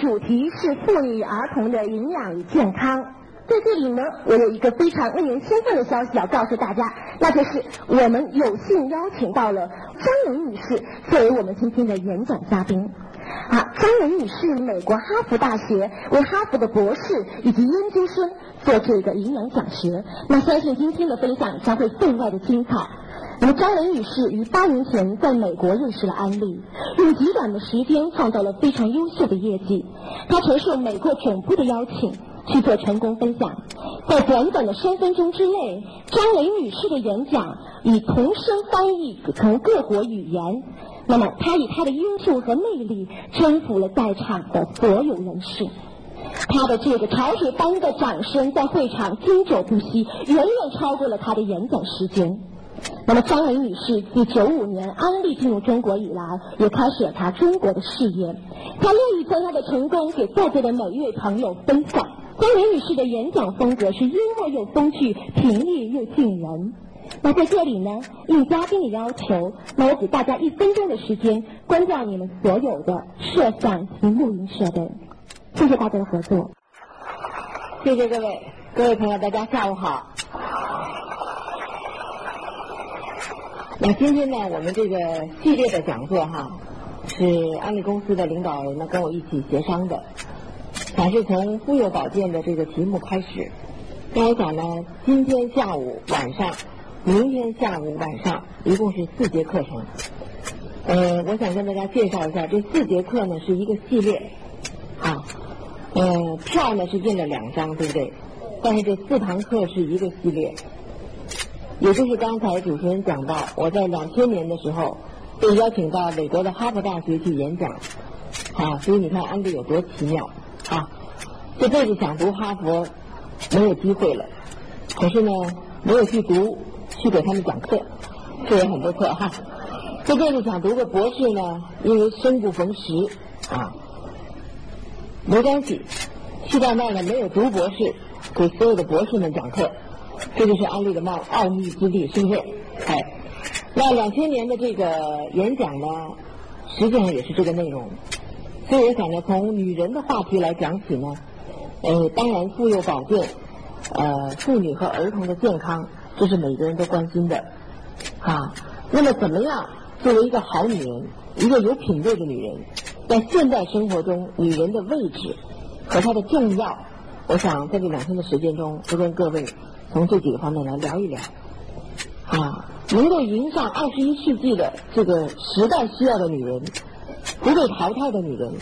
主题是妇女儿童的营养与健康。在这里呢，我有一个非常令人兴奋的消息要告诉大家，那就是我们有幸邀请到了张琳女士作为我们今天的演讲嘉宾。啊，张琳女士，美国哈佛大学为哈佛的博士以及研究生做这个营养讲学。那相信今天的分享将会分外的精彩。那么张琳女士于八年前在美国认识了安利，用极短的时间创造了非常优秀的业绩。她承受美国总部的邀请去做成功分享，在短短的三分钟之内，张琳女士的演讲以同声翻译成各国语言。那么，她以她的优秀和魅力征服了在场的所有人士。她的这个潮水般的掌声在会场经久不息，远远超过了她的演讲时间。那么，张琳女士自九五年安利进入中国以来，也开始了她中国的事业。她乐意将她的成功给在座的每一位朋友分享。张琳女士的演讲风格是幽默又风趣，平易又近人。那在这里呢，应嘉宾的要求，那我给大家一分钟的时间，关掉你们所有的摄像及录音设备。谢谢大家的合作。谢谢各位，各位朋友，大家下午好。那今天呢，我们这个系列的讲座哈，是安利公司的领导人呢跟我一起协商的，还是从妇幼保健的这个题目开始。那我想呢，今天下午、晚上。明天下午、晚上一共是四节课程。呃，我想跟大家介绍一下，这四节课呢是一个系列，啊，呃，票呢是印了两张，对不对？但是这四堂课是一个系列，也就是刚才主持人讲到，我在两千年的时候被邀请到美国的哈佛大学去演讲，啊，所以你看安迪有多奇妙啊！这辈子想读哈佛没有机会了，可是呢，没有去读。去给他们讲课，这也很多课哈。这辈子想读个博士呢，因为生不逢时啊，没关系。去到那儿呢，没有读博士，给所有的博士们讲课，这就是安利的奥奥秘之地，是不是？哎，那两千年的这个演讲呢，实际上也是这个内容。所以我想呢，从女人的话题来讲起呢，呃，当然妇幼保健，呃，妇女和儿童的健康。这是每个人都关心的，啊，那么怎么样作为一个好女人，一个有品位的女人，在现代生活中，女人的位置和她的重要，我想在这两天的时间中，都跟各位从这几个方面来聊一聊，啊，能够迎上二十一世纪的这个时代需要的女人，不被淘汰的女人，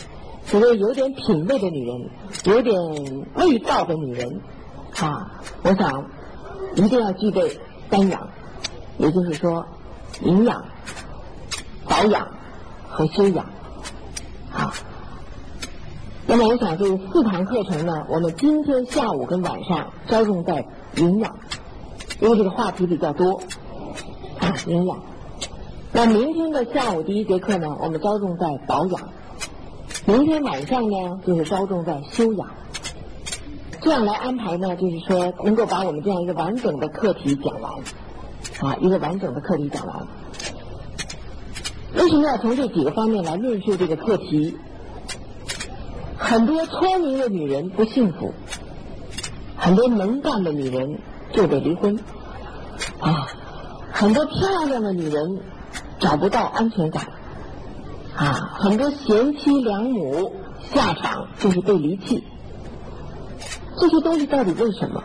所谓有点品位的女人，有点味道的女人，啊，我想。一定要具备三养，也就是说，营养、保养和修养。啊，那么我想这四堂课程呢，我们今天下午跟晚上着重在营养，因为这个话题比较多啊，营养。那明天的下午第一节课呢，我们着重在保养；明天晚上呢，就是着重在修养。这样来安排呢，就是说能够把我们这样一个完整的课题讲完，啊，一个完整的课题讲完。为什么要从这几个方面来论述这个课题？很多聪明的女人不幸福，很多能干的女人就得离婚，啊，很多漂亮的女人找不到安全感，啊，很多贤妻良母下场就是被离弃。这些东西到底为什么？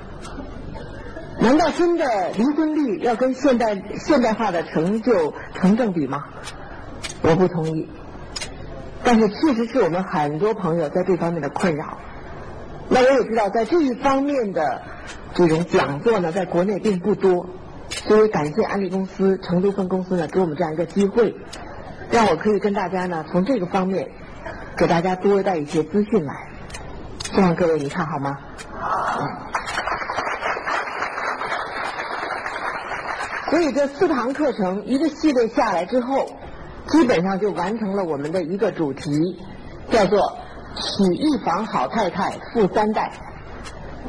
难道真的离婚率要跟现代现代化的成就成正比吗？我不同意。但是确实是我们很多朋友在这方面的困扰。那我也知道，在这一方面的这种讲座呢，在国内并不多。所以感谢安利公司成都分公司呢，给我们这样一个机会，让我可以跟大家呢从这个方面给大家多带一些资讯来。希望各位你看好吗？所以这四堂课程一个系列下来之后，基本上就完成了我们的一个主题，叫做“娶一房好太太富三代”。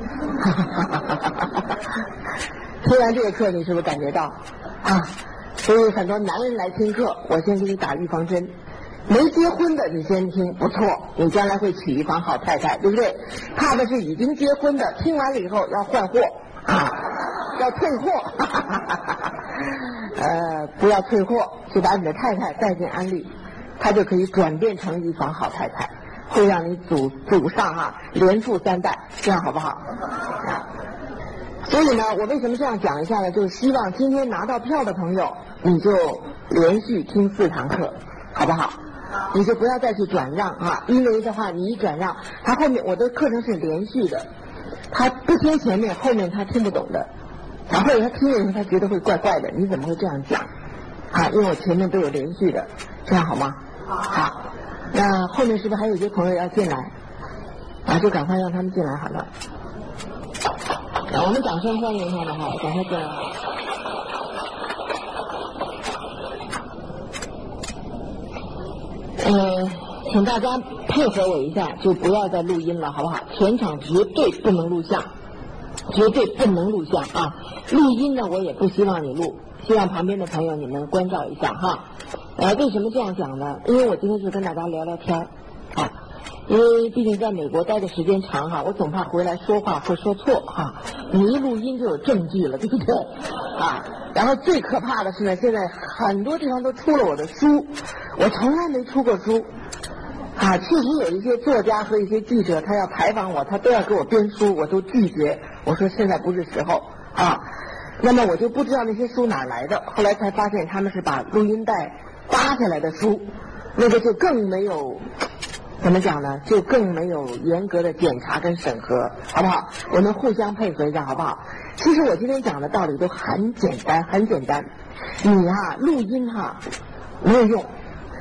听完这个课，你是不是感觉到啊？所以很多男人来听课，我先给你打预防针。没结婚的，你先听，不错，你将来会娶一房好太太，对不对？怕的是已经结婚的，听完了以后要换货啊，要退货，呃，不要退货，就把你的太太带进安利，她就可以转变成一房好太太，会让你祖祖上哈连富三代，这样好不好？啊，所以呢，我为什么这样讲一下呢？就是希望今天拿到票的朋友，你就连续听四堂课，好不好？你就不要再去转让啊，因为的话，你一转让，他后面我的课程是连续的，他不听前面，后面他听不懂的，然后他听了以后，他觉得会怪怪的，你怎么会这样讲？啊，因为我前面都有连续的，这样好吗？好，那后面是不是还有一些朋友要进来？啊，就赶快让他们进来好了。我们掌声欢迎他们哈，赶快进来。呃，请大家配合我一下，就不要再录音了，好不好？全场绝对不能录像，绝对不能录像啊！录音呢，我也不希望你录，希望旁边的朋友你们关照一下哈。呃，为什么这样讲呢？因为我今天就跟大家聊聊天啊，因为毕竟在美国待的时间长哈，我总怕回来说话会说错哈。你一录音就有证据了，对不对？啊，然后最可怕的是呢，现在很多地方都出了我的书。我从来没出过书，啊，确实有一些作家和一些记者，他要采访我，他都要给我编书，我都拒绝。我说现在不是时候啊。那么我就不知道那些书哪来的，后来才发现他们是把录音带扒下来的书，那个就更没有怎么讲呢？就更没有严格的检查跟审核，好不好？我们互相配合一下，好不好？其实我今天讲的道理都很简单，很简单。你哈录音哈没有用。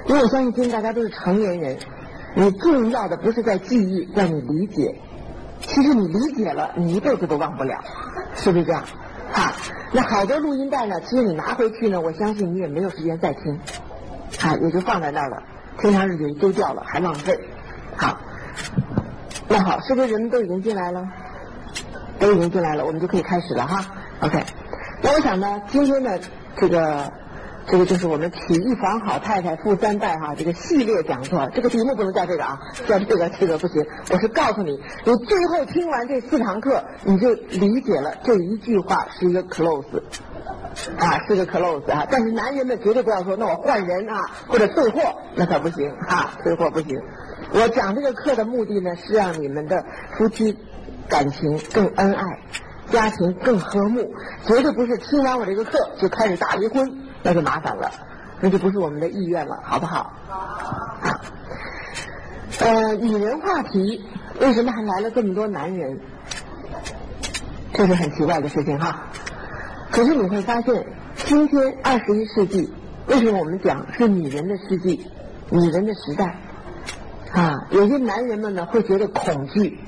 因为我相信今天大家都是成年人，你重要的不是在记忆，在你理解。其实你理解了，你一辈子都忘不了，是不是这样？啊，那好多录音带呢，其实你拿回去呢，我相信你也没有时间再听，啊，也就放在那儿了，天长日久丢掉了，还浪费。好，那好，是不是人们都已经进来了？都已经进来了，我们就可以开始了哈。OK，那我想呢，今天的这个。这个就是我们起一房好太太富三代哈，这个系列讲座，这个题目不能叫这个啊，叫这个这个不行。我是告诉你，你最后听完这四堂课，你就理解了这一句话是一个 close，啊，是个 close 啊。但是男人们绝对不要说，那我换人啊，或者退货，那可不行啊，退货不行。我讲这个课的目的呢，是让你们的夫妻感情更恩爱，家庭更和睦，绝对不是听完我这个课就开始大离婚。那就麻烦了，那就不是我们的意愿了，好不好？啊。呃，女人话题为什么还来了这么多男人？这是很奇怪的事情哈。可是你会发现，今天二十一世纪，为什么我们讲是女人的世纪、女人的时代？啊，有些男人们呢会觉得恐惧，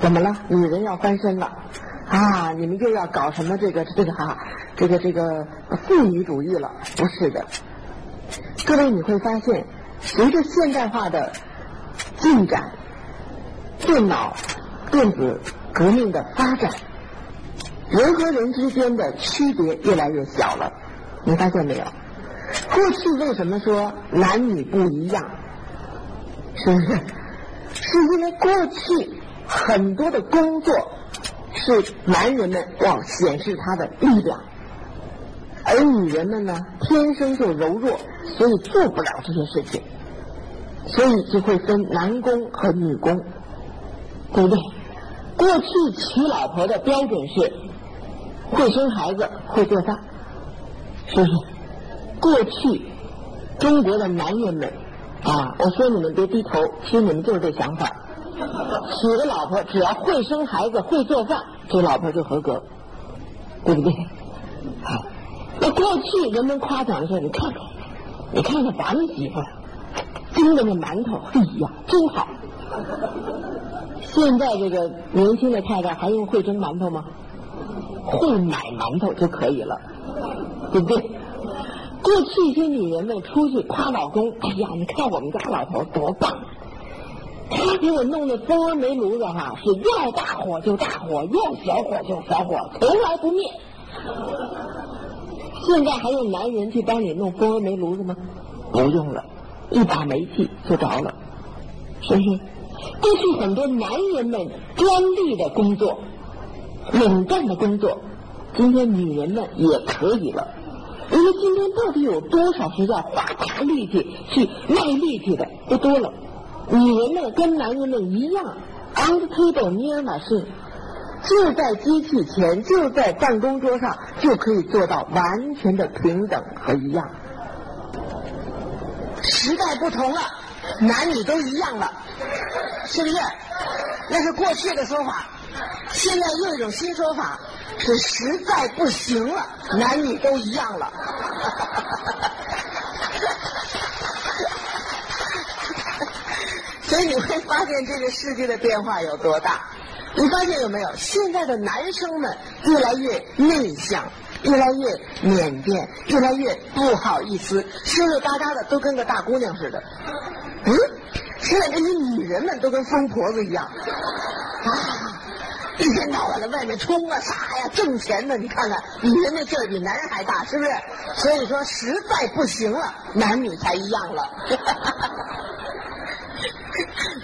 怎么了？女人要翻身了。啊，你们又要搞什么这个这个哈，这个这个妇女主义了？不是的，各位你会发现，随着现代化的进展，电脑、电子革命的发展，人和人之间的区别越来越小了。你发现没有？过去为什么说男女不一样？是不是？是因为过去很多的工作。是男人们要显示他的力量，而女人们呢，天生就柔弱，所以做不了这些事情，所以就会分男工和女工，对不对？过去娶老婆的标准是会生孩子、会做饭，是不是？过去中国的男人们啊，我说你们别低头，其实你们就是这想法。娶个老婆，只要会生孩子、会做饭，这老婆就合格，对不对？好，那过去人们夸奖说：“你看看，你看看咱们媳妇蒸的那馒头，哎呀，真好。”现在这个年轻的太太还用会蒸馒头吗？会买馒头就可以了，对不对？过去一些女人们出去夸老公：“哎呀，你看我们家老头多棒。”他给我弄的蜂窝煤炉子哈，是要大火就大火，要小火就小火，从来不灭。现在还用男人去帮你弄蜂窝煤炉子吗？不用了，一把煤气就着了，是不是？过去很多男人们专利的工作、垄断的工作，今天女人们也可以了。因为今天到底有多少是要花大力气去卖力气的，不多了。女人们跟男人们一样，on the table near machine，就在机器前，就在办公桌上，就可以做到完全的平等和一样。时代不同了，男女都一样了，是不是？那是过去的说法，现在又一种新说法，是实在不行了，男女都一样了。所以你会发现这个世界的变化有多大？你发现有没有？现在的男生们越来越内向，越来越腼腆，越来越不好意思，羞羞答答的，都跟个大姑娘似的。嗯，现在这些女人们都跟疯婆子一样，啊，一天到晚的外面冲啊啥呀，挣钱呢？你看看，女人的劲儿比男人还大，是不是？所以说实在不行了，男女才一样了。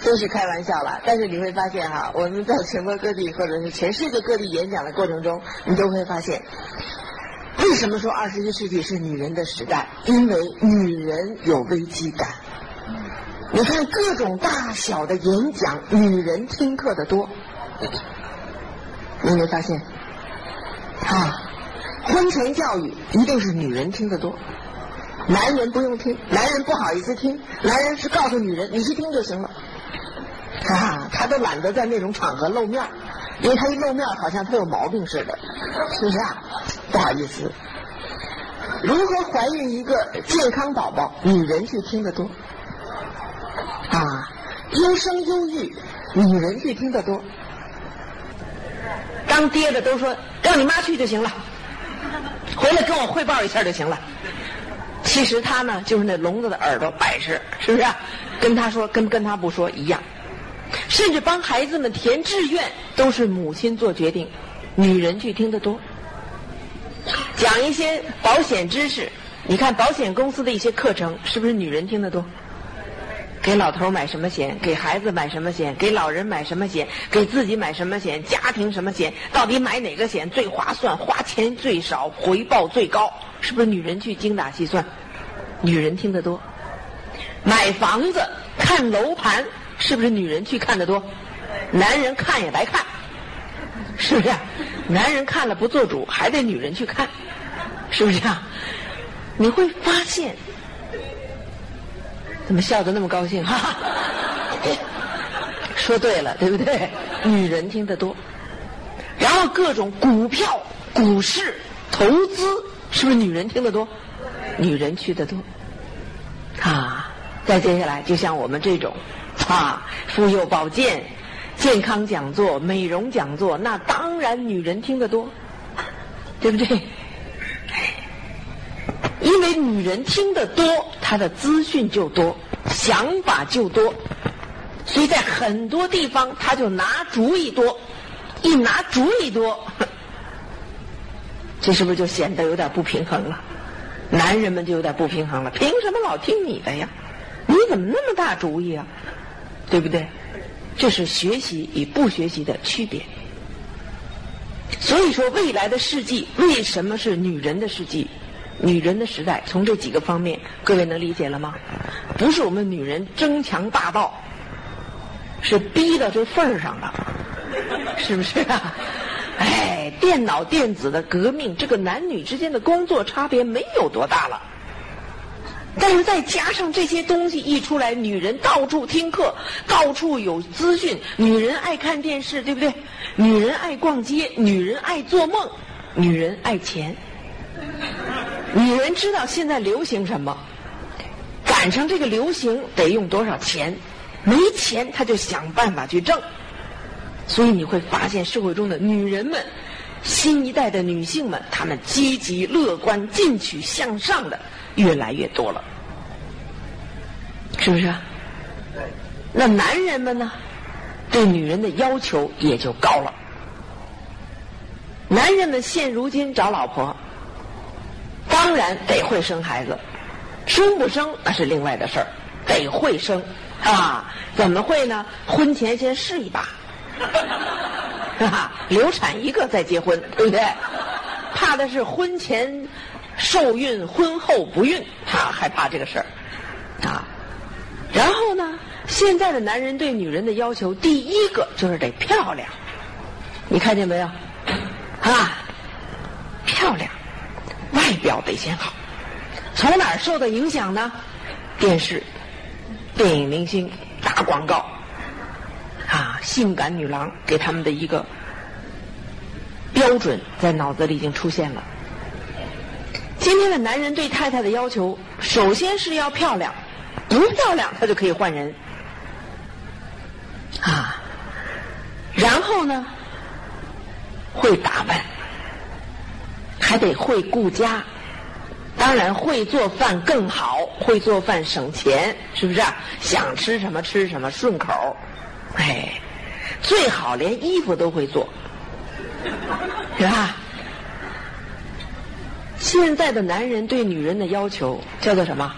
都是开玩笑了，但是你会发现哈，我们在全国各地或者是全世界各地演讲的过程中，你都会发现，为什么说二十一世纪是女人的时代？因为女人有危机感。你看各种大小的演讲，女人听课的多。你没发现？啊，婚前教育一定是女人听得多。男人不用听，男人不好意思听，男人是告诉女人你去听就行了。啊，他都懒得在那种场合露面，因为他一露面好像他有毛病似的，是不是啊？不好意思。如何怀孕一个健康宝宝，女人去听得多。啊，优生优育，女人去听得多。当爹的都说让你妈去就行了，回来跟我汇报一下就行了。其实他呢，就是那聋子的耳朵摆设，是不是？跟他说，跟跟他不说一样。甚至帮孩子们填志愿，都是母亲做决定，女人去听得多。讲一些保险知识，你看保险公司的一些课程，是不是女人听得多？给老头买什么险？给孩子买什么险？给老人买什么险？给自己买什么险？家庭什么险？到底买哪个险最划算？花钱最少，回报最高？是不是女人去精打细算？女人听得多。买房子看楼盘，是不是女人去看的多？男人看也白看，是不是？男人看了不做主，还得女人去看，是不是啊？你会发现。怎么笑得那么高兴？哈哈，说对了，对不对？女人听得多，然后各种股票、股市投资，是不是女人听得多？女人去的多。啊，再接下来，就像我们这种啊，妇幼保健、健康讲座、美容讲座，那当然女人听得多，对不对？因为女人听得多，她的资讯就多，想法就多，所以在很多地方她就拿主意多，一拿主意多，这是不是就显得有点不平衡了？男人们就有点不平衡了，凭什么老听你的呀？你怎么那么大主意啊？对不对？这是学习与不学习的区别。所以说，未来的世纪为什么是女人的世纪？女人的时代，从这几个方面，各位能理解了吗？不是我们女人争强霸道，是逼到这份儿上了，是不是啊？哎，电脑电子的革命，这个男女之间的工作差别没有多大了。但是再加上这些东西一出来，女人到处听课，到处有资讯，女人爱看电视，对不对？女人爱逛街，女人爱做梦，女人爱钱。女人知道现在流行什么，赶上这个流行得用多少钱，没钱她就想办法去挣。所以你会发现社会中的女人们，新一代的女性们，她们积极乐观、进取向上的越来越多了，是不是？那男人们呢，对女人的要求也就高了。男人们现如今找老婆。当然得会生孩子，生不生那是另外的事儿，得会生啊！怎么会呢？婚前先试一把，啊，流产一个再结婚，对不对？怕的是婚前受孕，婚后不孕，他害怕这个事儿啊。然后呢，现在的男人对女人的要求，第一个就是得漂亮，你看见没有？啊，漂亮，外表得先好。从哪儿受的影响呢？电视、电影明星、打广告，啊，性感女郎给他们的一个标准，在脑子里已经出现了。今天的男人对太太的要求，首先是要漂亮，不漂亮他就可以换人，啊，然后呢，会打扮，还得会顾家。当然会做饭更好，会做饭省钱，是不是啊？想吃什么吃什么，顺口。哎，最好连衣服都会做，是吧？现在的男人对女人的要求叫做什么？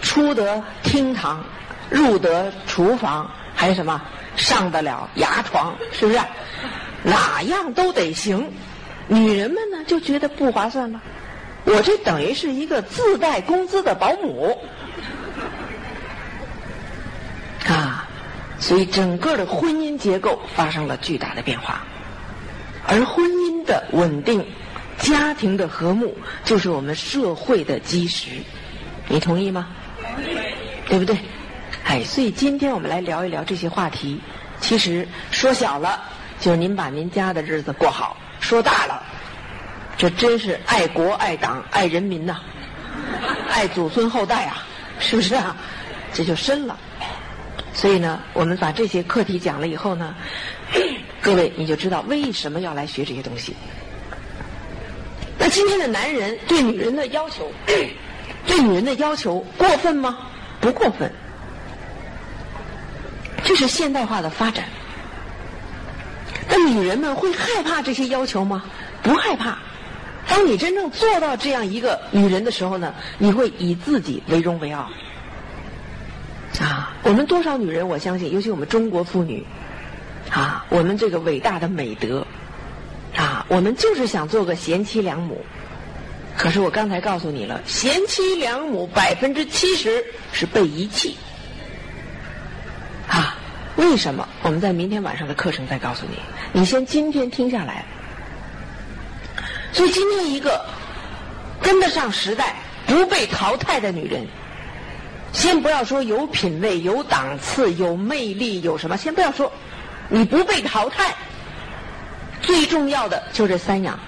出得厅堂，入得厨房，还有什么？上得了牙床，是不是？哪样都得行。女人们呢，就觉得不划算了。我这等于是一个自带工资的保姆啊，所以整个的婚姻结构发生了巨大的变化，而婚姻的稳定、家庭的和睦，就是我们社会的基石。你同意吗？对不对？哎，所以今天我们来聊一聊这些话题。其实说小了，就是您把您家的日子过好；说大了。这真是爱国爱党爱人民呐，爱祖孙后代啊，是不是啊？这就深了。所以呢，我们把这些课题讲了以后呢，各位你就知道为什么要来学这些东西。那今天的男人对女人的要求，对女人的要求过分吗？不过分，这是现代化的发展。那女人们会害怕这些要求吗？不害怕。当你真正做到这样一个女人的时候呢，你会以自己为荣为傲。啊，我们多少女人，我相信，尤其我们中国妇女，啊，我们这个伟大的美德，啊，我们就是想做个贤妻良母。可是我刚才告诉你了，贤妻良母百分之七十是被遗弃。啊，为什么？我们在明天晚上的课程再告诉你。你先今天听下来。所以今天一个跟得上时代、不被淘汰的女人，先不要说有品位、有档次、有魅力、有什么，先不要说，你不被淘汰，最重要的就这三样。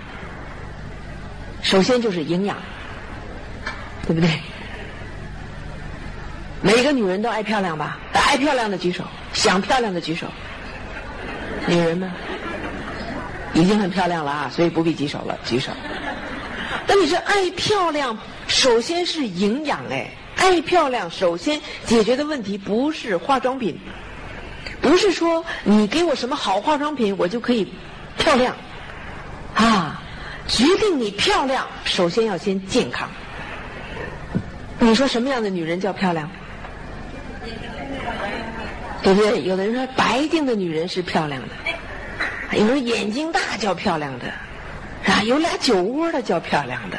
首先就是营养，对不对？每个女人都爱漂亮吧？爱漂亮的举手，想漂亮的举手。女人们。已经很漂亮了啊，所以不必举手了，举手。那你说爱漂亮，首先是营养哎，爱漂亮首先解决的问题不是化妆品，不是说你给我什么好化妆品我就可以漂亮，啊，决定你漂亮首先要先健康。你说什么样的女人叫漂亮？对不对？有的人说白净的女人是漂亮的。有人眼睛大叫漂亮的，啊，有俩酒窝的叫漂亮的，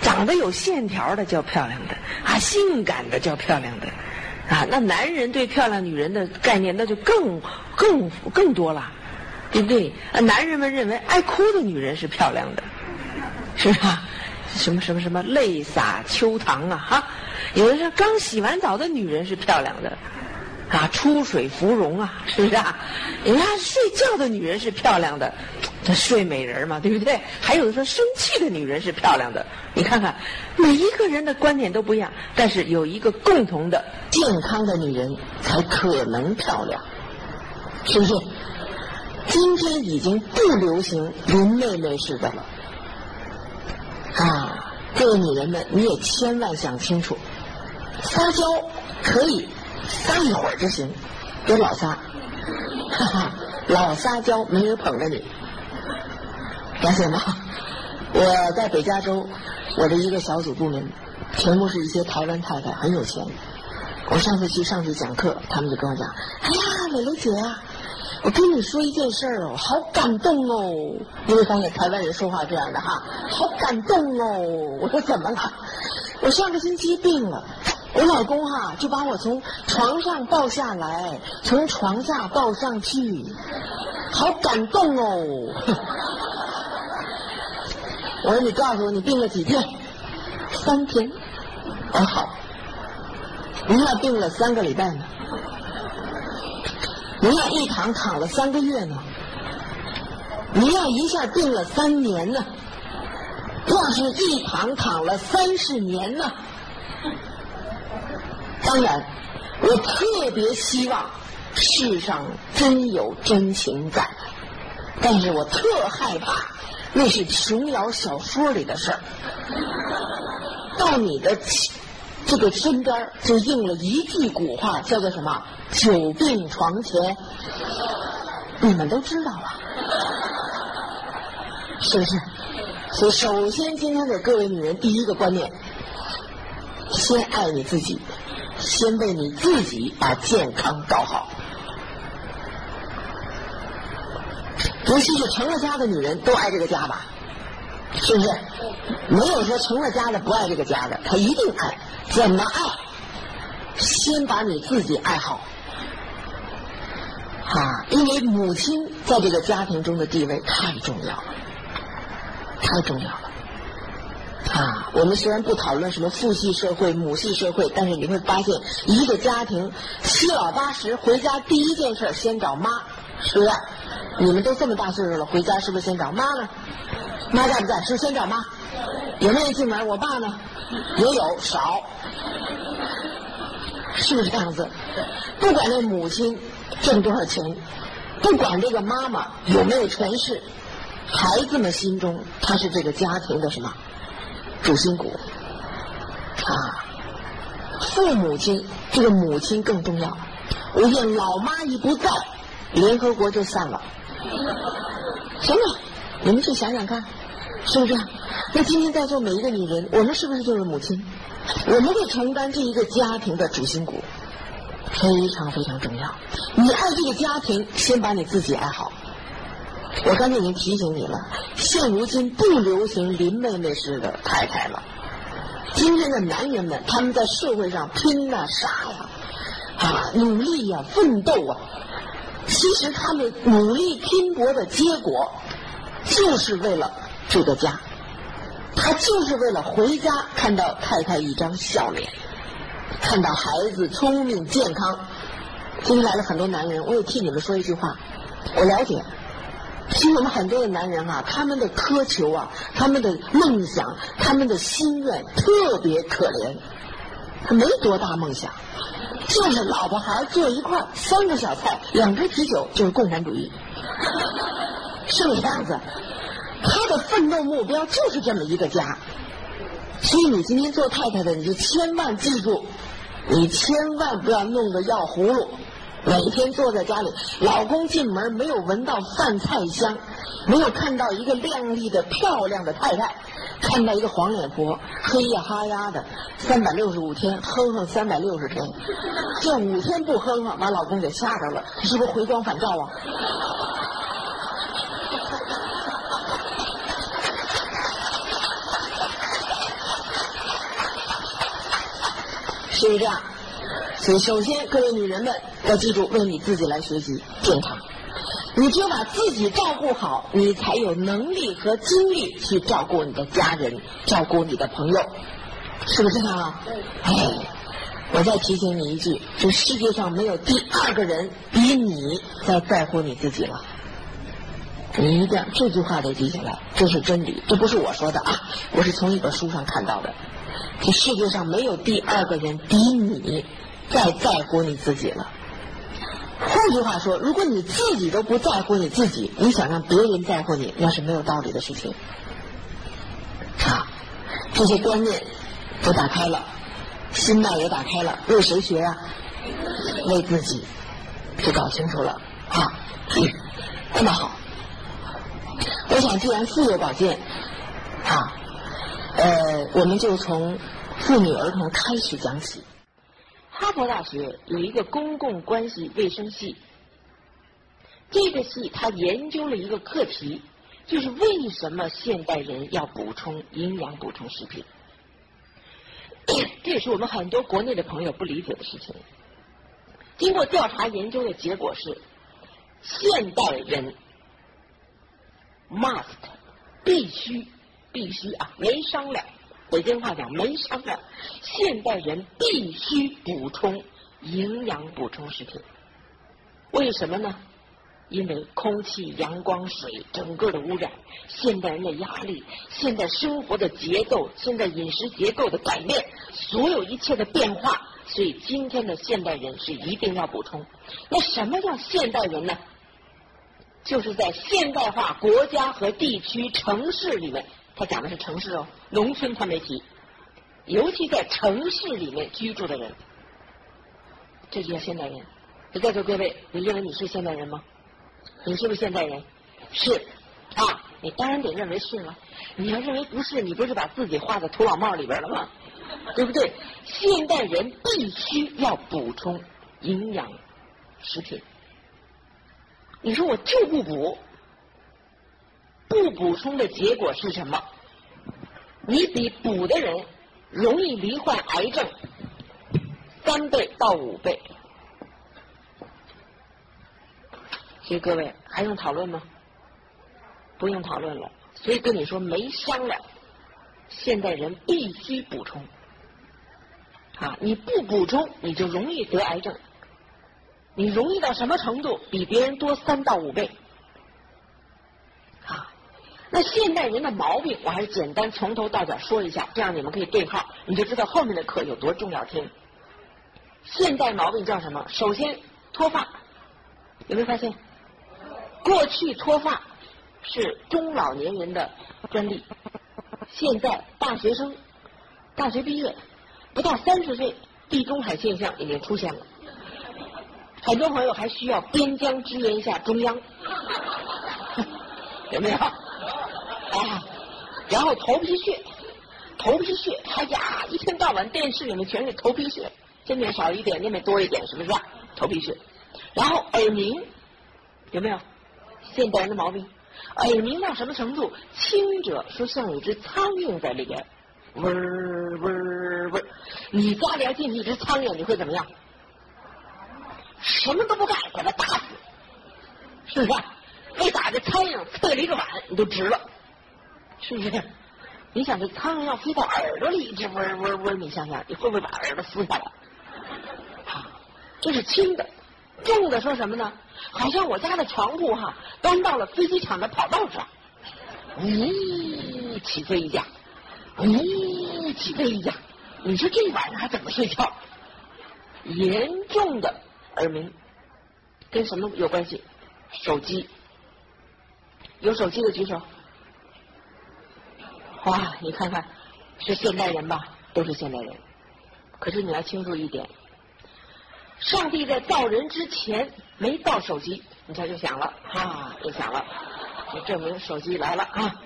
长得有线条的叫漂亮的，啊，性感的叫漂亮的，啊，那男人对漂亮女人的概念那就更更更多了，对不对？啊，男人们认为爱哭的女人是漂亮的，是吧？什么什么什么泪洒秋堂啊，哈，有的说刚洗完澡的女人是漂亮的。啊，出水芙蓉啊，是不是啊？人家睡觉的女人是漂亮的，这睡美人嘛，对不对？还有的说生气的女人是漂亮的，你看看，每一个人的观点都不一样，但是有一个共同的，健康的女人才可能漂亮，是不是？今天已经不流行林妹妹似的了，啊，各位女人们，你也千万想清楚，撒娇可以。撒一会儿就行，别老撒，哈哈，老撒娇没人捧着你，了解吗？我在北加州，我的一个小组部门，全部是一些台湾太太，很有钱。我上次去上去讲课，他们就跟我讲：“哎呀，蕾蕾姐啊，我跟你说一件事儿哦，好感动哦。”因为发现台湾人说话这样的哈，好感动哦。我说怎么了？我上个星期病了，我老公哈就把我从床上抱下来，从床下抱上去，好感动哦。我说你告诉我你病了几天？三天。哦好。您要病了三个礼拜呢？您要一躺躺了三个月呢？您要一下病了三年呢？要是一躺躺了三十年呢？当然，我特别希望世上真有真情在，但是我特害怕那是琼瑶小说里的事儿。到你的这个身边就应了一句古话，叫做什么？久病床前，你们都知道了，是不是？所以，首先今天给各位女人第一个观念：先爱你自己，先为你自己把健康搞好。尤其是成了家的女人，都爱这个家吧？是不是？没有说成了家的不爱这个家的，他一定爱。怎么爱？先把你自己爱好。啊，因为母亲在这个家庭中的地位太重要了，太重要了。啊，我们虽然不讨论什么父系社会、母系社会，但是你会发现，一个家庭七老八十回家第一件事先找妈，是不是？你们都这么大岁数了，回家是不是先找妈呢？妈在不在？是不是先找妈？有没有进门？我爸呢？也有少，是不是这样子？不管那母亲。挣多少钱？不管这个妈妈有没有权势，孩子们心中她是这个家庭的什么主心骨啊？父母亲这个母亲更重要。我见老妈一不在，联合国就散了。行了，你们去想想看，是不是？那今天在座每一个女人，我们是不是就是母亲？我们会承担这一个家庭的主心骨。非常非常重要，你爱这个家庭，先把你自己爱好。我刚才已经提醒你了，现如今不流行林妹妹式的太太了。今天的男人们，他们在社会上拼呐、杀呀、啊努力呀、奋斗啊，其实他们努力拼搏的结果，就是为了这个家，他就是为了回家看到太太一张笑脸。看到孩子聪明健康，今天来了很多男人，我也替你们说一句话，我了解，其实我们很多的男人啊，他们的苛求啊，他们的梦想，他们的心愿特别可怜，他没多大梦想，就是老婆孩坐一块三个小菜，两瓶啤酒就是共产主义，是不是这样子？他的奋斗目标就是这么一个家。所以你今天做太太的，你就千万记住，你千万不要弄得要葫芦。每天坐在家里，老公进门没有闻到饭菜香，没有看到一个靓丽的漂亮的太太，看到一个黄脸婆，黑呀哈呀的，三百六十五天哼哼三百六十天，这五天不哼哼，把老公给吓着了，是不是回光返照啊？是不是这样？所以，首先，各位女人们要记住，为你自己来学习健康。你只有把自己照顾好，你才有能力和精力去照顾你的家人，照顾你的朋友，是不是这样啊？哎，我再提醒你一句：这世界上没有第二个人比你在在乎你自己了。你一定要这句话得记下来，这是真理，这不是我说的啊，我是从一本书上看到的。这世界上没有第二个人比你再在乎你自己了。换句话说，如果你自己都不在乎你自己，你想让别人在乎你，那是没有道理的事情。啊，这些观念都打开了，心脉也打开了，为谁学啊？为自己，就搞清楚了啊。那么好，我想既然妇幼保健，啊。呃，我们就从妇女儿童开始讲起。哈佛大学有一个公共关系卫生系，这个系他研究了一个课题，就是为什么现代人要补充营养补充食品。这也是我们很多国内的朋友不理解的事情。经过调查研究的结果是，现代人 must 必须必须啊，没商量。北京话讲没商量，现代人必须补充营养补充食品。为什么呢？因为空气、阳光、水整个的污染，现代人的压力，现代生活的节奏，现在饮食结构的改变，所有一切的变化，所以今天的现代人是一定要补充。那什么叫现代人呢？就是在现代化国家和地区、城市里面，他讲的是城市哦，农村他没提，尤其在城市里面居住的人，这就叫现代人。在座各位，你认为你是现代人吗？你是不是现代人？是啊，你当然得认为是了。你要认为不是，你不是把自己画在土老帽里边了吗？对不对？现代人必须要补充营养食品。你说我就不补，不补充的结果是什么？你比补的人容易罹患癌症三倍到五倍。所以各位还用讨论吗？不用讨论了。所以跟你说没商量，现代人必须补充啊！你不补充，你就容易得癌症。你容易到什么程度？比别人多三到五倍！那现代人的毛病，我还是简单从头到脚说一下，这样你们可以对号，你就知道后面的课有多重要听。现代毛病叫什么？首先脱发，有没有发现？过去脱发是中老年人的专利，现在大学生大学毕业不到三十岁，地中海现象已经出现了。很多朋友还需要边疆支援一下中央，有没有？然后头皮屑，头皮屑，哎呀，一天到晚电视里面全是头皮屑，这面少一点，那面多一点，是不是？头皮屑，然后耳鸣，有没有？现代人的毛病，耳鸣到什么程度？轻者说像有只苍蝇在里边，嗡嗡嗡，你家里要进去一只苍蝇，你会怎么样？什么都不干，把它打死，是不是？被打的苍蝇啐了一个碗，你都值了，是不是？你想这苍蝇要飞到耳朵里，一直嗡嗡嗡，你想想，你会不会把耳朵撕下来？啊，这是轻的，重的说什么呢？好像我家的床铺哈，搬到了飞机场的跑道上，呜，起飞一架，呜，起飞一架，你说这晚上还怎么睡觉？严重的。耳鸣跟什么有关系？手机有手机的举手。哇，你看看是现代人吧？都是现代人。可是你要清楚一点，上帝在造人之前没造手机，你瞧就响了，啊，就响了，就证明手机来了啊！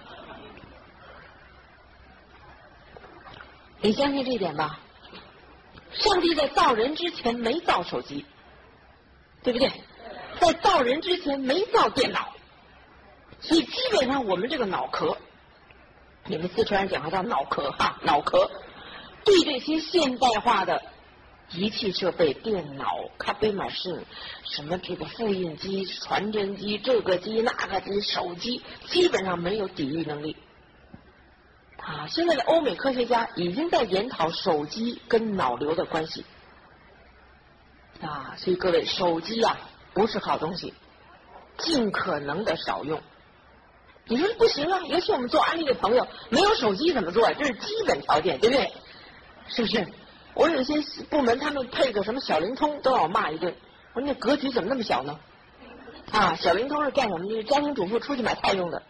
你相信这一点吧？上帝在造人之前没造手机。对不对？在造人之前没造电脑，所以基本上我们这个脑壳，你们四川人讲话叫脑壳哈，脑壳对这些现代化的仪器设备、电脑、咖啡马仕、什么这个复印机、传真机、这个机那个机、手机，基本上没有抵御能力。啊，现在的欧美科学家已经在研讨手机跟脑瘤的关系。啊，所以各位，手机呀不是好东西，尽可能的少用。你说不行啊？尤其我们做安利的朋友，没有手机怎么做？这是基本条件，对不对？是不是？我有些部门，他们配个什么小灵通，都要骂一顿。我说那格局怎么那么小呢？啊，小灵通是干什么？就是家庭主妇出去买菜用的，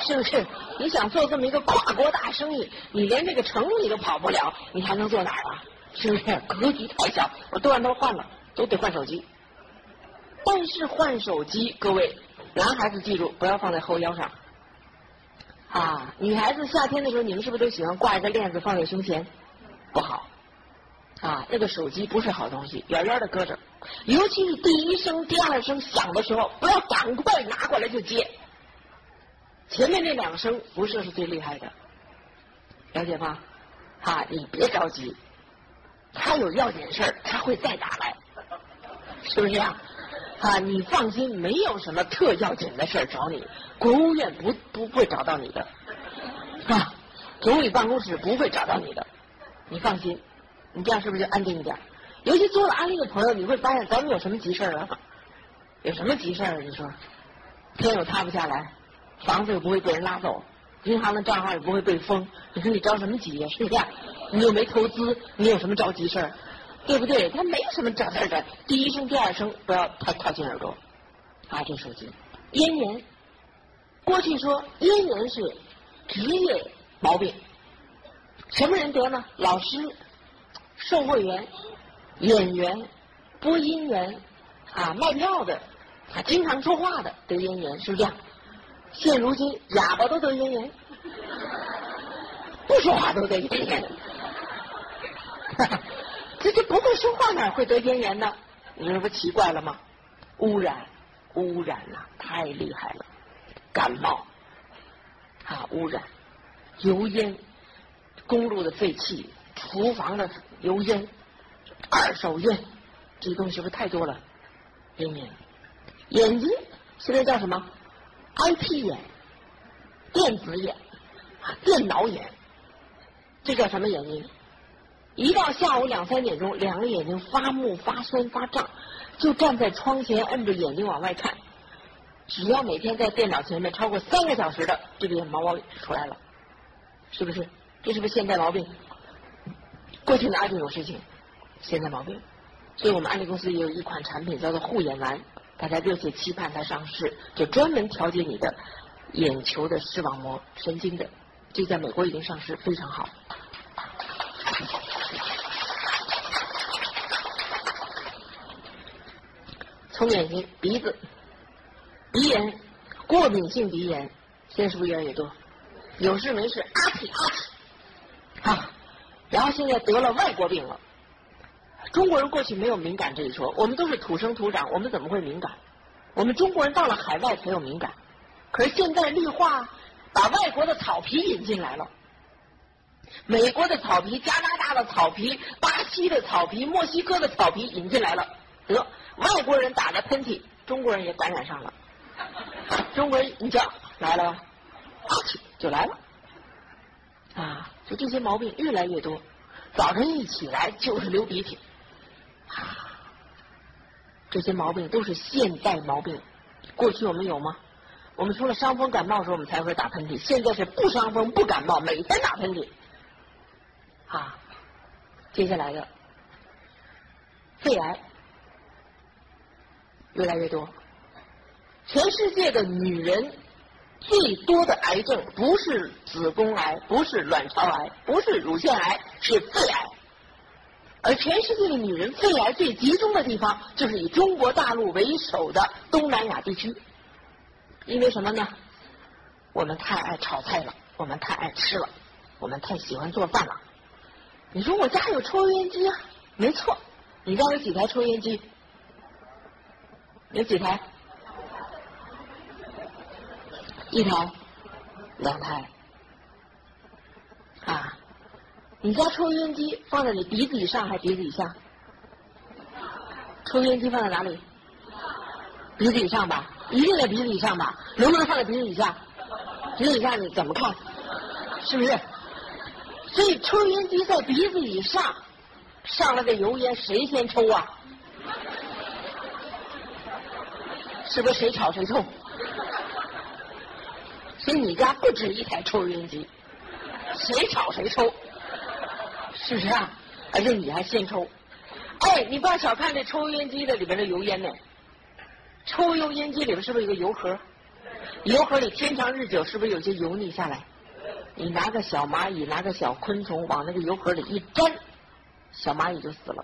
是不是？你想做这么一个跨国大生意，你连这个城你都跑不了，你还能做哪儿啊？是不是格局太小？我都让他们换了，都得换手机。但是换手机，各位男孩子记住，不要放在后腰上。啊，女孩子夏天的时候，你们是不是都喜欢挂一个链子放在胸前？不好。啊，那个手机不是好东西，远远的搁着，尤其是第一声、第二声响的时候，不要赶快拿过来就接。前面那两声辐射是最厉害的，了解吗？啊，你别着急，他有要紧事儿，他会再打来，是不是啊？啊，你放心，没有什么特要紧的事找你，国务院不不会找到你的，啊，总理办公室不会找到你的，你放心，你这样是不是就安定一点？尤其做了安利的朋友，你会发现咱们有什么急事啊？有什么急事儿？你说，天又塌不下来，房子又不会被人拉走，银行的账号也不会被封，你说你着什么急呀？是不是？你又没投资，你有什么着急事儿？对不对？他没什么长事儿的，第一声、第二声不要太靠近耳朵。啊，这手机咽炎，过去说咽炎是职业毛病，什么人得呢？老师、售货员、演员、播音员啊，卖票的啊，经常说话的得咽炎，是不是这样？现如今哑巴都得咽炎，不说话都得咽炎。这这不会说话哪会得咽炎呢？你说不奇怪了吗？污染，污染呐，太厉害了！感冒啊，污染，油烟，公路的废气，厨房的油烟，二手烟，这些东西是不是太多了？咽炎，眼睛现在叫什么？IP 眼，电子眼，电脑眼，这叫什么眼睛？一到下午两三点钟，两个眼睛发木、发酸、发胀，就站在窗前摁着眼睛往外看。只要每天在电脑前面超过三个小时的，这个毛毛出来了，是不是？这是不是现代毛病？过去哪有这种事情？现代毛病。所以我们安利公司也有一款产品叫做护眼丸，大家热切期盼它上市，就专门调节你的眼球的视网膜神经的。这在美国已经上市，非常好。从眼睛、鼻子、鼻炎、过敏性鼻炎，现在是不是越来越多？有事没事啊嚏啊嚏，啊，然后现在得了外国病了。中国人过去没有敏感这一说，我们都是土生土长，我们怎么会敏感？我们中国人到了海外才有敏感。可是现在绿化把外国的草皮引进来了，美国的草皮、加拿大的草皮、巴西的草皮、墨西哥的草皮引进来了，得外国人打的喷嚏，中国人也感染上了。中国人一叫来了，就来了，啊，就这些毛病越来越多。早晨一起来就是流鼻涕，啊，这些毛病都是现代毛病。过去我们有吗？我们除了伤风感冒时候我们才会打喷嚏，现在是不伤风不感冒，每天打喷嚏。啊，接下来的肺癌越来越多，全世界的女人最多的癌症不是子宫癌，不是卵巢癌，不是乳腺癌，是肺癌。而全世界的女人肺癌最集中的地方，就是以中国大陆为首的东南亚地区。因为什么呢？我们太爱炒菜了，我们太爱吃了，我们太喜欢做饭了。你说我家有抽烟机啊？没错，你家有几台抽烟机？有几台？一台、两台啊？你家抽烟机放在你鼻子以上还是鼻子以下？抽烟机放在哪里？鼻子以上吧，一定在鼻子以上吧？能不能放在鼻子以下？鼻子以下你怎么看？是不是？所以抽烟机在鼻子以上上来的油烟，谁先抽啊？是不是谁吵谁抽？所以你家不止一台抽油烟机，谁吵谁抽，是不是啊？而且你还先抽，哎，你不要小看这抽油烟机的里边的油烟呢。抽油烟机里边是不是有个油盒？油盒里天长日久，是不是有些油腻下来？你拿个小蚂蚁，拿个小昆虫往那个油盒里一粘，小蚂蚁就死了。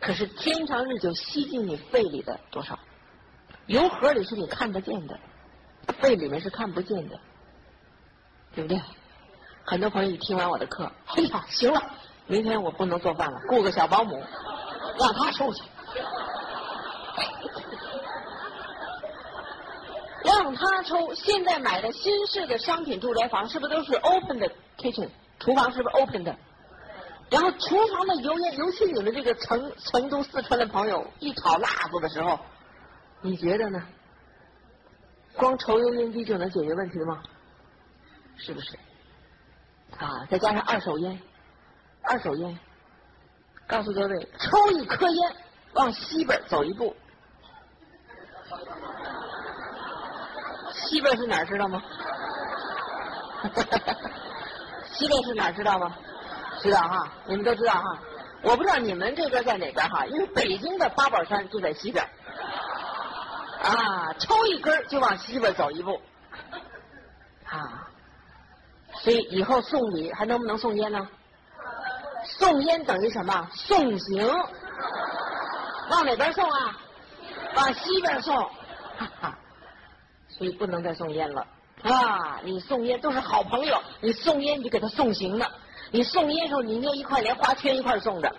可是天长日久吸进你肺里的多少？油盒里是你看得见的，肺里面是看不见的，对不对？很多朋友一听完我的课，哎呀，行了，明天我不能做饭了，雇个小保姆，让他抽去，让他抽。现在买的新式的商品住宅房，是不是都是 open 的 kitchen？厨房是不是 open 的？然后厨房的油烟，尤其你们这个成成都、四川的朋友，一炒辣子的时候，你觉得呢？光抽油烟机就能解决问题吗？是不是？啊，再加上二手烟，二手烟，告诉各位，抽一颗烟往西边走一步，西边是哪儿知道吗？西边是哪儿知道吗？知道哈，你们都知道哈。我不知道你们这边在哪边哈，因为北京的八宝山就在西边。啊，抽一根就往西边走一步，啊，所以以后送礼还能不能送烟呢？送烟等于什么？送行，往哪边送啊？往西边送，哈哈，所以不能再送烟了啊！你送烟都是好朋友，你送烟你就给他送行的，你送烟时候你捏一块莲花圈一块送着。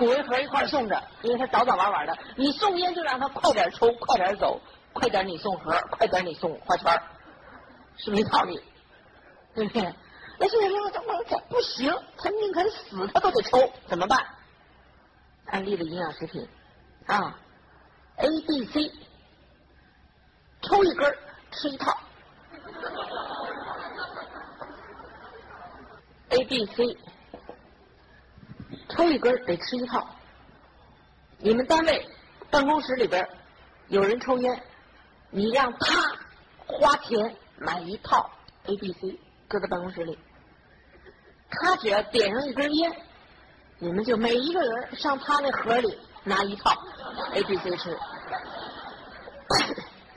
骨灰盒一块送着，因为他早早晚晚的。你送烟就让他快点抽，快点走，快点你送盒，快点你送花圈，是不是道理？对不对？那现在说怎么这不行？他宁肯死他都得抽，怎么办？安利的营养食品啊，A、B、C，抽一根吃一套，A、B、C。抽一根得吃一套。你们单位办公室里边有人抽烟，你让他花钱买一套 A、B、C，搁在办公室里。他只要点上一根烟，你们就每一个人上他那盒里拿一套 A、B、C 吃。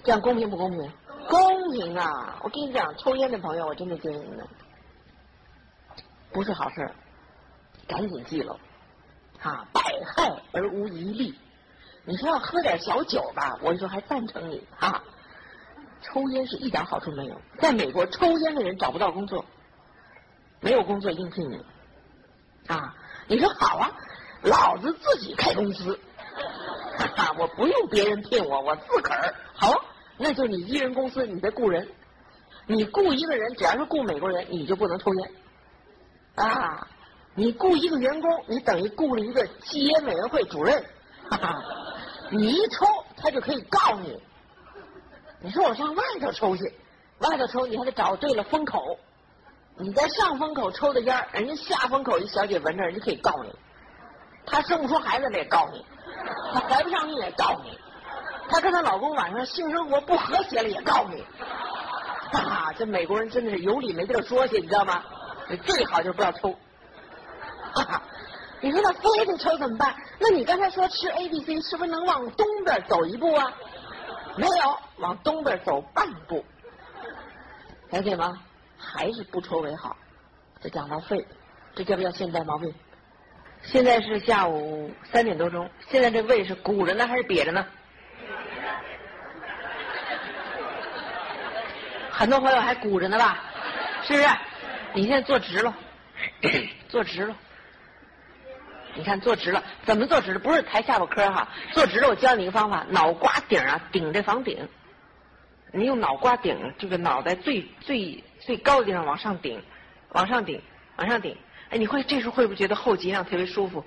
这样公平不公平？公平啊！我跟你讲，抽烟的朋友，我真的建议你们，不是好事。赶紧记了，啊，百害而无一利。你说要喝点小酒吧，我说还赞成你啊。抽烟是一点好处没有，在美国抽烟的人找不到工作，没有工作应聘你啊。你说好啊，老子自己开公司，哈哈，我不用别人聘我，我自个儿好，那就你一人公司，你在雇人，你雇一个人，只要是雇美国人，你就不能抽烟啊。你雇一个员工，你等于雇了一个戒烟委员会主任，哈哈，你一抽，他就可以告你。你说我上外头抽去，外头抽你还得找对了风口，你在上风口抽的烟，人家下风口一小姐闻着，人家可以告你。她生不出孩子来也告你，她怀不上孕也告你，她跟她老公晚上性生活不和谐了也告你。哈哈，这美国人真的是有理没地儿说去，你知道吗？你最好就不要抽。你说他非得抽怎么办？那你刚才说吃 A、B、C 是不是能往东边走一步啊？没有，往东边走半步，了解吗？还是不抽为好。这讲到肺，这叫不叫现代毛病？现在是下午三点多钟，现在这胃是鼓着呢还是瘪着呢？很多朋友还鼓着呢吧？是不是？你现在坐直了，坐直了。你看坐直了，怎么坐直了？不是抬下巴颏哈，坐直了。我教你一个方法，脑瓜顶啊顶着房顶，你用脑瓜顶这个脑袋最最最高的地方往上顶，往上顶，往上顶。哎，你会这时候会不会觉得后脊梁特别舒服？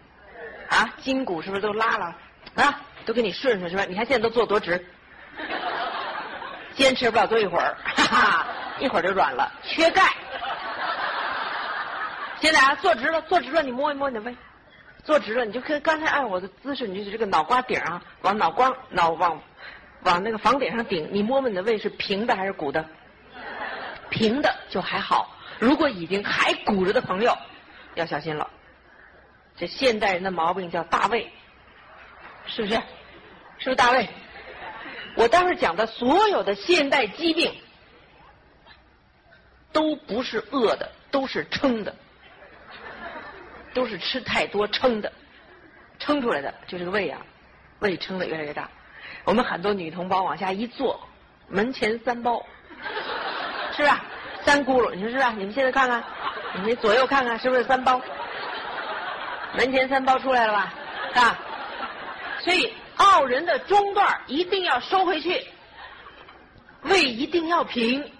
啊，筋骨是不是都拉了？啊，都给你顺顺是吧？你看现在都坐多直，坚持不了多一会儿，哈哈，一会儿就软了，缺钙。现在啊，坐直了，坐直了，你摸一摸你的胃。坐直了，你就跟刚才按我的姿势，你就是这个脑瓜顶啊，往脑瓜脑往往那个房顶上顶，你摸摸你的胃是平的还是鼓的？平的就还好，如果已经还鼓着的朋友，要小心了。这现代人的毛病叫大胃，是不是？是不是大胃？我待会儿讲的所有的现代疾病，都不是饿的，都是撑的。都是吃太多撑的，撑出来的，就这个胃啊，胃撑的越来越大。我们很多女同胞往下一坐，门前三包，是吧？三轱辘，你说是吧？你们现在看看，你们左右看看，是不是三包？门前三包出来了吧？啊，所以傲人的中段一定要收回去，胃一定要平，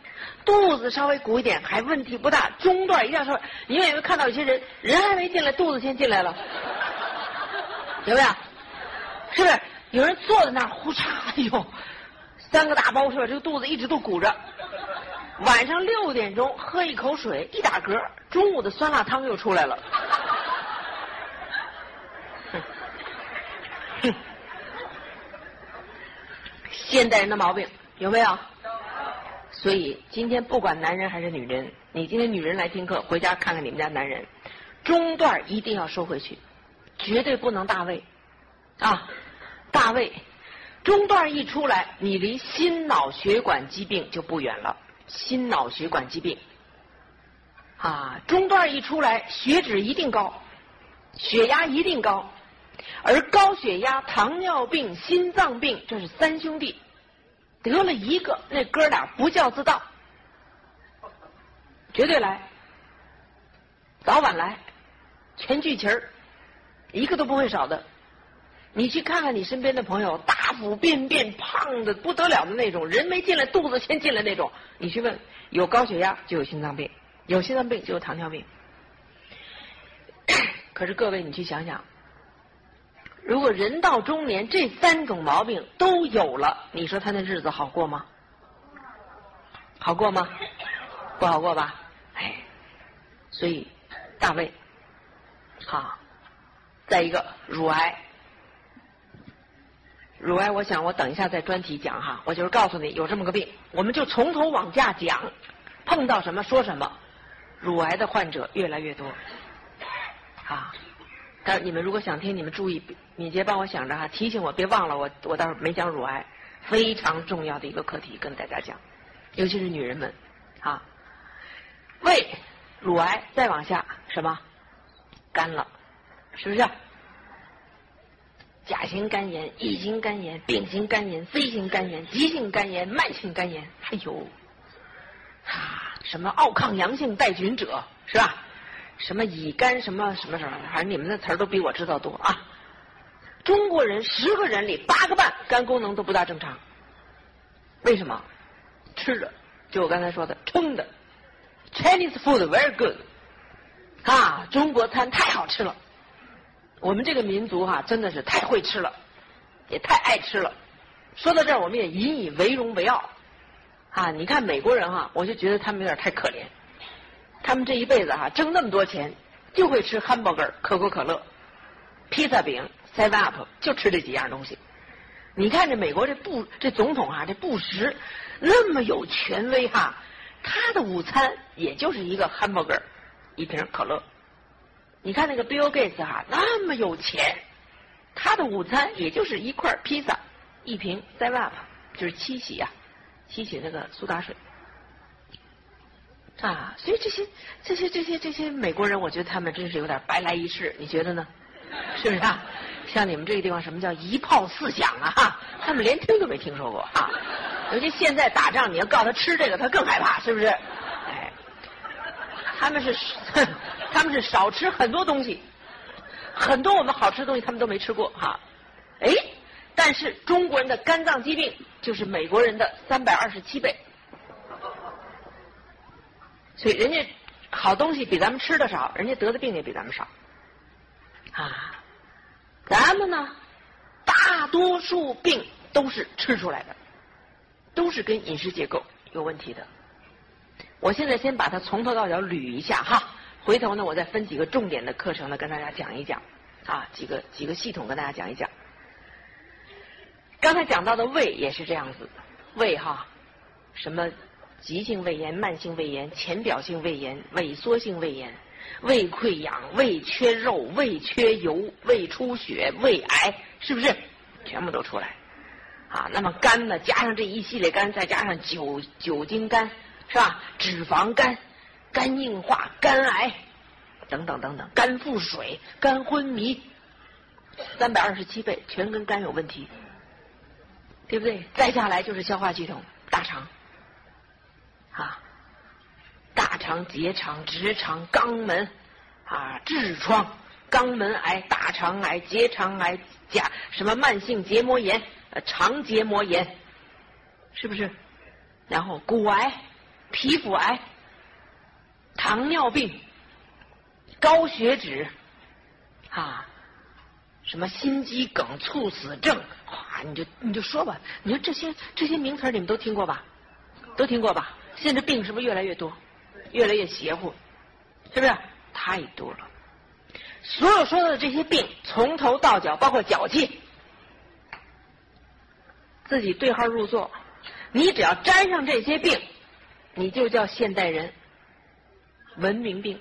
肚子稍微鼓一点还问题不大，中段一定要收。你有没有看到有些人人还没进来，肚子先进来了？有没有？是不是有人坐在那儿呼嚓？哎呦，三个大包是吧？这个肚子一直都鼓着。晚上六点钟喝一口水，一打嗝，中午的酸辣汤又出来了。现代人的毛病有没有？所以今天不管男人还是女人，你今天女人来听课，回家看看你们家男人，中段一定要收回去，绝对不能大胃啊！大胃中段一出来，你离心脑血管疾病就不远了。心脑血管疾病啊，中段一出来，血脂一定高，血压一定高，而高血压、糖尿病、心脏病，这是三兄弟，得了一个，那哥俩不叫自当，绝对来，早晚来，全聚齐儿，一个都不会少的。你去看看你身边的朋友，大腹便便、胖的不得了的那种，人没进来，肚子先进来那种。你去问，有高血压就有心脏病，有心脏病就有糖尿病。可是各位，你去想想，如果人到中年这三种毛病都有了，你说他那日子好过吗？好过吗？不好过吧？哎，所以大卫，好，再一个乳癌。乳癌，我想我等一下在专题讲哈，我就是告诉你有这么个病，我们就从头往下讲，碰到什么说什么。乳癌的患者越来越多，啊，但你们如果想听，你们注意，敏捷帮我想着哈，提醒我别忘了我，我倒是没讲乳癌，非常重要的一个课题跟大家讲，尤其是女人们啊，胃、乳癌再往下什么，肝了，是不是？甲型肝炎、乙型肝炎、丙型肝炎、C 型肝炎、急性肝炎、慢性肝炎，哎呦，啊，什么奥抗阳性带菌者是吧？什么乙肝什么什么什么，反正你们的词儿都比我知道多啊。中国人十个人里八个半肝功能都不大正常，为什么？吃的，就我刚才说的，撑的。Chinese food very good，啊，中国餐太好吃了。我们这个民族哈，真的是太会吃了，也太爱吃了。说到这儿，我们也引以为荣为傲啊！你看美国人哈，我就觉得他们有点太可怜。他们这一辈子哈，挣那么多钱，就会吃汉堡根、可口可乐、披萨饼、Seven Up，就吃这几样东西。你看这美国这布这总统啊，这布什那么有权威哈，他的午餐也就是一个汉堡根一瓶可乐。你看那个 Bill Gates 哈，那么有钱，他的午餐也就是一块披萨，一瓶 Seven Up，就是七喜呀，七喜那个苏打水啊。所以这些这些这些这些美国人，我觉得他们真是有点白来一世，你觉得呢？是不是啊？像你们这个地方，什么叫一炮四响啊？他们连听都没听说过啊。尤其现在打仗，你要告他吃这个，他更害怕，是不是？哎，他们是。他们是少吃很多东西，很多我们好吃的东西他们都没吃过哈。哎，但是中国人的肝脏疾病就是美国人的三百二十七倍，所以人家好东西比咱们吃的少，人家得的病也比咱们少啊。咱们呢，大多数病都是吃出来的，都是跟饮食结构有问题的。我现在先把它从头到脚捋一下哈。回头呢，我再分几个重点的课程呢，跟大家讲一讲，啊，几个几个系统跟大家讲一讲。刚才讲到的胃也是这样子，胃哈，什么急性胃炎、慢性胃炎、浅表性胃炎、萎缩性胃炎、胃溃疡、胃缺肉、胃缺油、胃出血、胃癌，是不是全部都出来？啊，那么肝呢，加上这一系列肝，再加上酒酒精肝，是吧？脂肪肝。肝硬化、肝癌等等等等，肝腹水、肝昏迷，三百二十七倍，全跟肝有问题，对不对？再下来就是消化系统，大肠啊，大肠、结肠、直肠、肛门啊，痔疮、肛门癌、大肠癌、结肠癌、甲什么慢性结膜炎、呃肠结膜炎，是不是？然后骨癌、皮肤癌、糖尿病、高血脂，啊，什么心肌梗、猝死症，哇，你就你就说吧，你说这些这些名词你们都听过吧？都听过吧？现在病是不是越来越多，越来越邪乎？是不是？太多了。所有说的这些病，从头到脚，包括脚气，自己对号入座。你只要沾上这些病，你就叫现代人，文明病，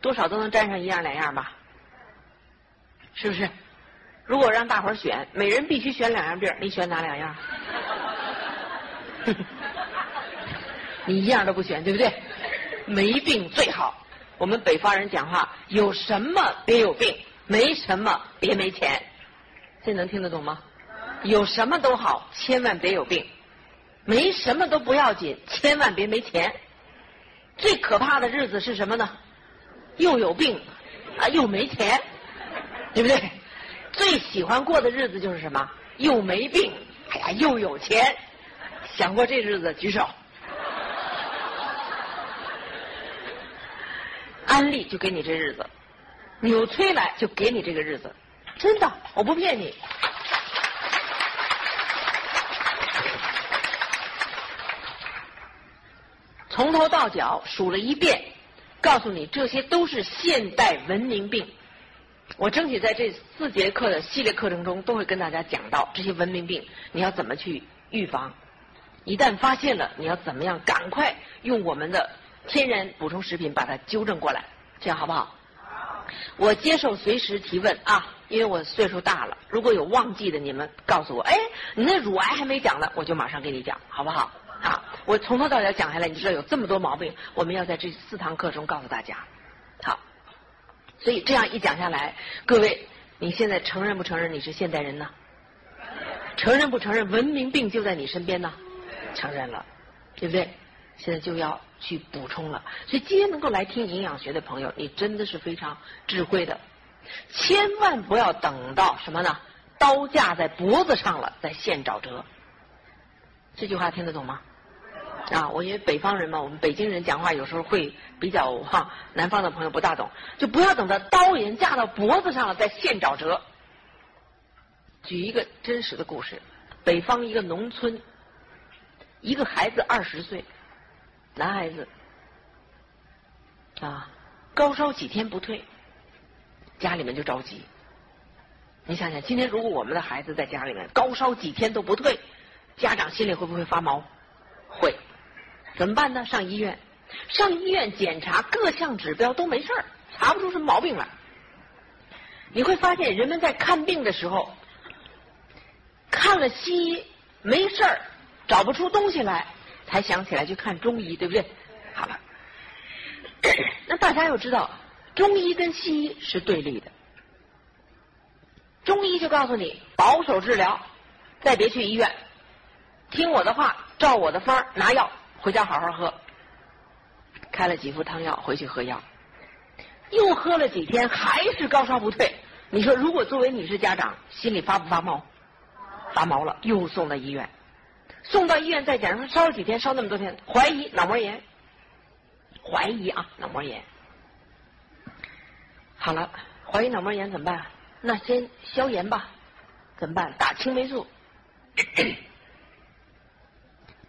多少都能沾上一样两样吧？是不是？如果让大伙儿选，每人必须选两样病，你选哪两样？你一样都不选，对不对？没病最好。我们北方人讲话，有什么别有病，没什么别没钱。这能听得懂吗？有什么都好，千万别有病；没什么都不要紧，千万别没钱。最可怕的日子是什么呢？又有病啊，又没钱，对不对？最喜欢过的日子就是什么？又没病，哎呀，又有钱。想过这日子举手。安利就给你这日子，纽崔莱就给你这个日子，真的，我不骗你。从头到脚数了一遍，告诉你这些都是现代文明病。我争取在这四节课的系列课程中，都会跟大家讲到这些文明病，你要怎么去预防。一旦发现了，你要怎么样？赶快用我们的天然补充食品把它纠正过来，这样好不好？我接受随时提问啊，因为我岁数大了，如果有忘记的，你们告诉我。哎，你那乳癌还没讲呢，我就马上给你讲，好不好？啊，我从头到脚讲下来，你知道有这么多毛病，我们要在这四堂课中告诉大家。好，所以这样一讲下来，各位，你现在承认不承认你是现代人呢？承认不承认文明病就在你身边呢？承认了，对不对？现在就要去补充了。所以今天能够来听营养学的朋友，你真的是非常智慧的。千万不要等到什么呢？刀架在脖子上了，再现找辙。这句话听得懂吗？啊，我因为北方人嘛，我们北京人讲话有时候会比较哈，南方的朋友不大懂，就不要等到刀已经架到脖子上了再现找辙。举一个真实的故事，北方一个农村，一个孩子二十岁，男孩子，啊，高烧几天不退，家里面就着急。你想想，今天如果我们的孩子在家里面高烧几天都不退。家长心里会不会发毛？会，怎么办呢？上医院，上医院检查各项指标都没事儿，查不出什么毛病来。你会发现，人们在看病的时候，看了西医没事儿，找不出东西来，才想起来去看中医，对不对？好了，那大家要知道，中医跟西医是对立的。中医就告诉你保守治疗，再别去医院。听我的话，照我的方拿药，回家好好喝。开了几副汤药，回去喝药。又喝了几天，还是高烧不退。你说，如果作为你是家长，心里发不发毛？发毛了，又送到医院。送到医院再检查，烧了几天，烧那么多天，怀疑脑膜炎。怀疑啊，脑膜炎。好了，怀疑脑膜炎怎么办？那先消炎吧。怎么办？打青霉素。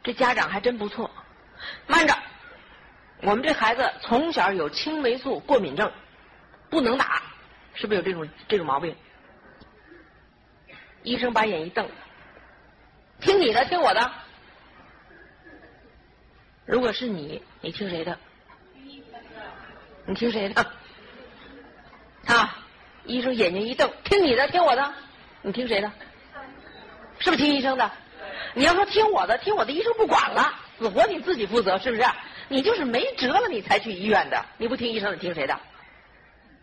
这家长还真不错，慢着，我们这孩子从小有青霉素过敏症，不能打，是不是有这种这种毛病？医生把眼一瞪，听你的，听我的。如果是你，你听谁的？你听谁的？啊！医生眼睛一瞪，听你的，听我的，你听谁的？是不是听医生的？你要说听我的，听我的，医生不管了，死活你自己负责，是不是？你就是没辙了，你才去医院的。你不听医生的，听谁的？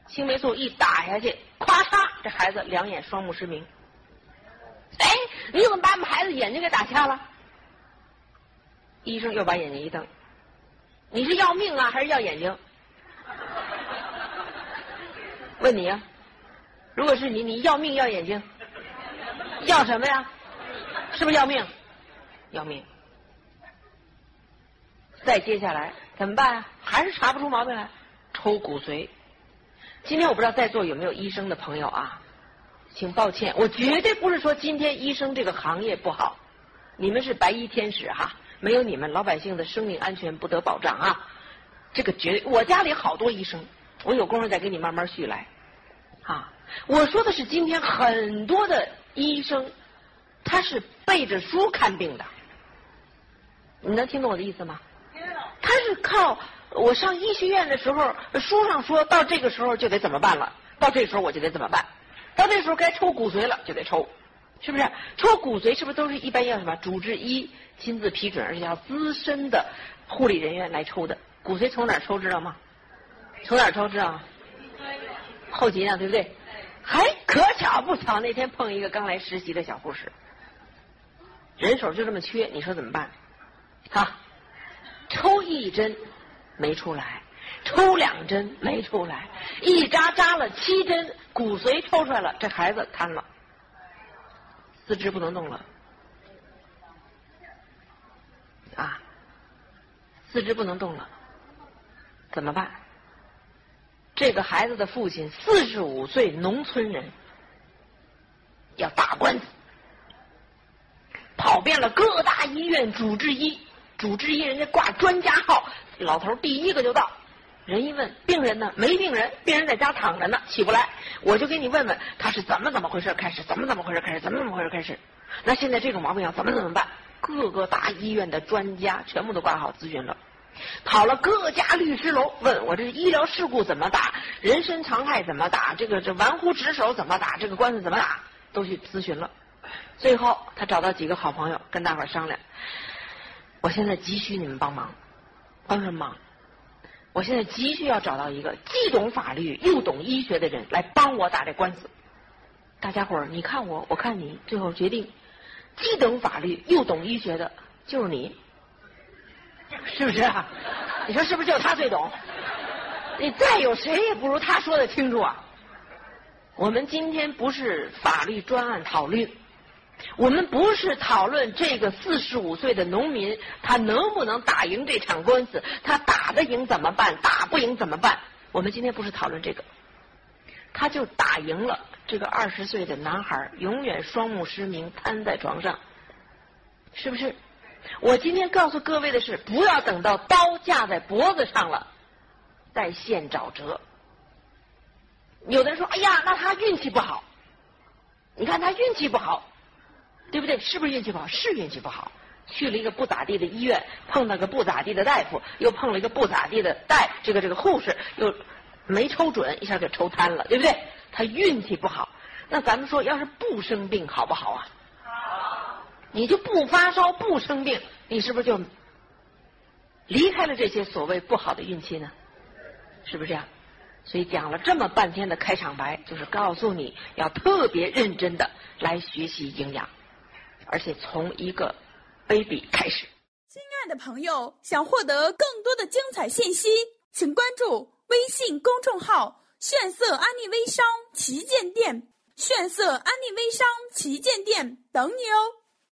青霉素一打下去，咵嚓，这孩子两眼双目失明。哎，你怎么把我们孩子眼睛给打瞎了？医生又把眼睛一瞪，你是要命啊，还是要眼睛？问你啊，如果是你，你要命要眼睛？要什么呀？是不是要命？要命。再接下来怎么办？还是查不出毛病来，抽骨髓。今天我不知道在座有没有医生的朋友啊，请抱歉，我绝对不是说今天医生这个行业不好，你们是白衣天使哈，没有你们老百姓的生命安全不得保障啊。这个绝对，我家里好多医生，我有功夫再给你慢慢续来。啊，我说的是今天很多的医生，他是背着书看病的，你能听懂我的意思吗？他是靠我上医学院的时候，书上说到这个时候就得怎么办了，到这时候我就得怎么办，到那时候该抽骨髓了就得抽，是不是？抽骨髓是不是都是一般要什么主治医亲自批准，而且要资深的护理人员来抽的？骨髓从哪儿抽知道吗？从哪儿抽知道？后勤啊，对不对？还可巧不巧，那天碰一个刚来实习的小护士，人手就这么缺，你说怎么办？啊？抽一针没出来，抽两针没出来，一扎扎了七针，骨髓抽出来了，这孩子瘫了，四肢不能动了，啊，四肢不能动了，怎么办？这个孩子的父亲四十五岁，农村人，要打官司，跑遍了各大医院主治医。主治医人家挂专家号，老头第一个就到。人一问病人呢，没病人，病人在家躺着呢，起不来。我就给你问问他是怎么怎么回事开始，怎么怎么回事开始，怎么怎么回事开始。那现在这种毛病要怎么怎么办？各个大医院的专家全部都挂号咨询了，跑了各家律师楼问我这医疗事故怎么打，人身伤害怎么打，这个这玩忽职守怎么打，这个官司怎么打，都去咨询了。最后他找到几个好朋友跟大伙商量。我现在急需你们帮忙，帮什么忙？我现在急需要找到一个既懂法律又懂医学的人来帮我打这官司。大家伙儿，你看我，我看你，最后决定，既懂法律又懂医学的就是你，是不是啊？你说是不是就他最懂？你再有谁也不如他说的清楚啊！我们今天不是法律专案讨论。我们不是讨论这个四十五岁的农民他能不能打赢这场官司，他打得赢怎么办？打不赢怎么办？我们今天不是讨论这个，他就打赢了。这个二十岁的男孩永远双目失明，瘫在床上，是不是？我今天告诉各位的是，不要等到刀架在脖子上了，再现找辙。有的人说：“哎呀，那他运气不好。”你看他运气不好。对不对？是不是运气不好？是运气不好。去了一个不咋地的医院，碰到个不咋地的大夫，又碰了一个不咋地的大这个这个护士，又没抽准，一下就抽瘫了，对不对？他运气不好。那咱们说，要是不生病，好不好啊？好。你就不发烧，不生病，你是不是就离开了这些所谓不好的运气呢？是不是这样？所以讲了这么半天的开场白，就是告诉你要特别认真的来学习营养。而且从一个 baby 开始。亲爱的朋友，想获得更多的精彩信息，请关注微信公众号“炫色安利微商旗舰店”。炫色安利微商旗舰店等你哦。